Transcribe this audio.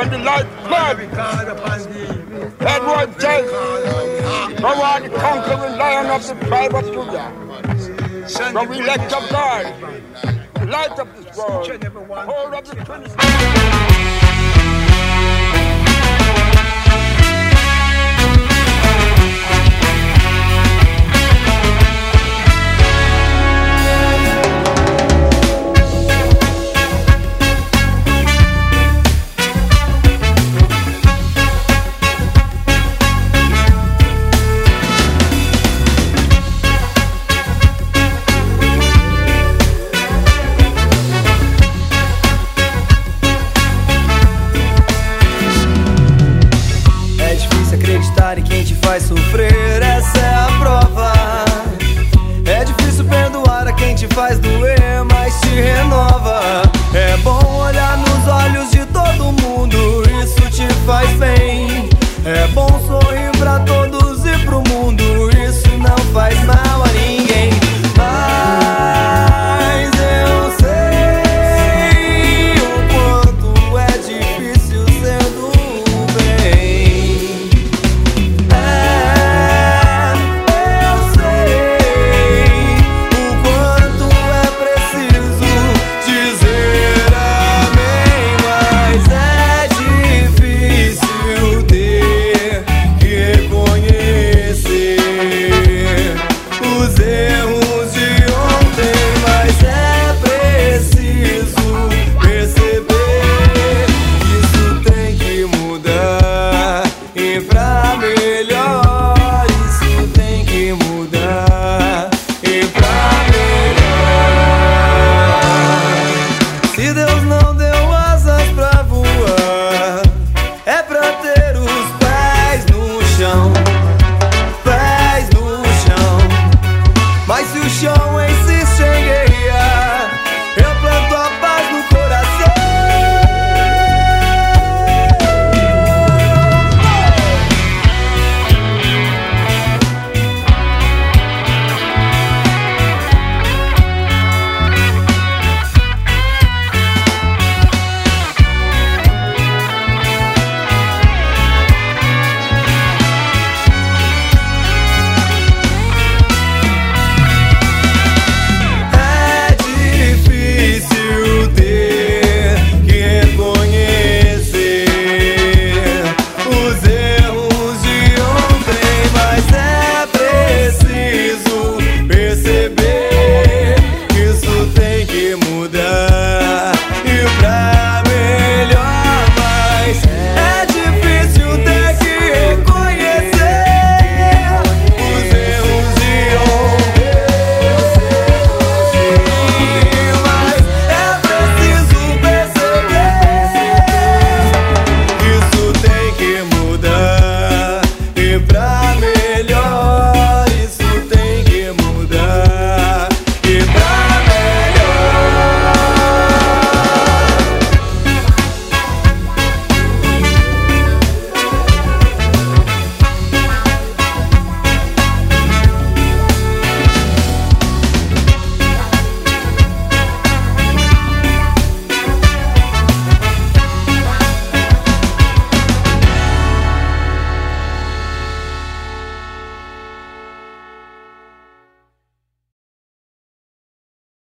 when the light flood. Edward James, thou art the conquering lion of the tribe of Judah. So we elect of God, the light of this world, hold of the Trinity.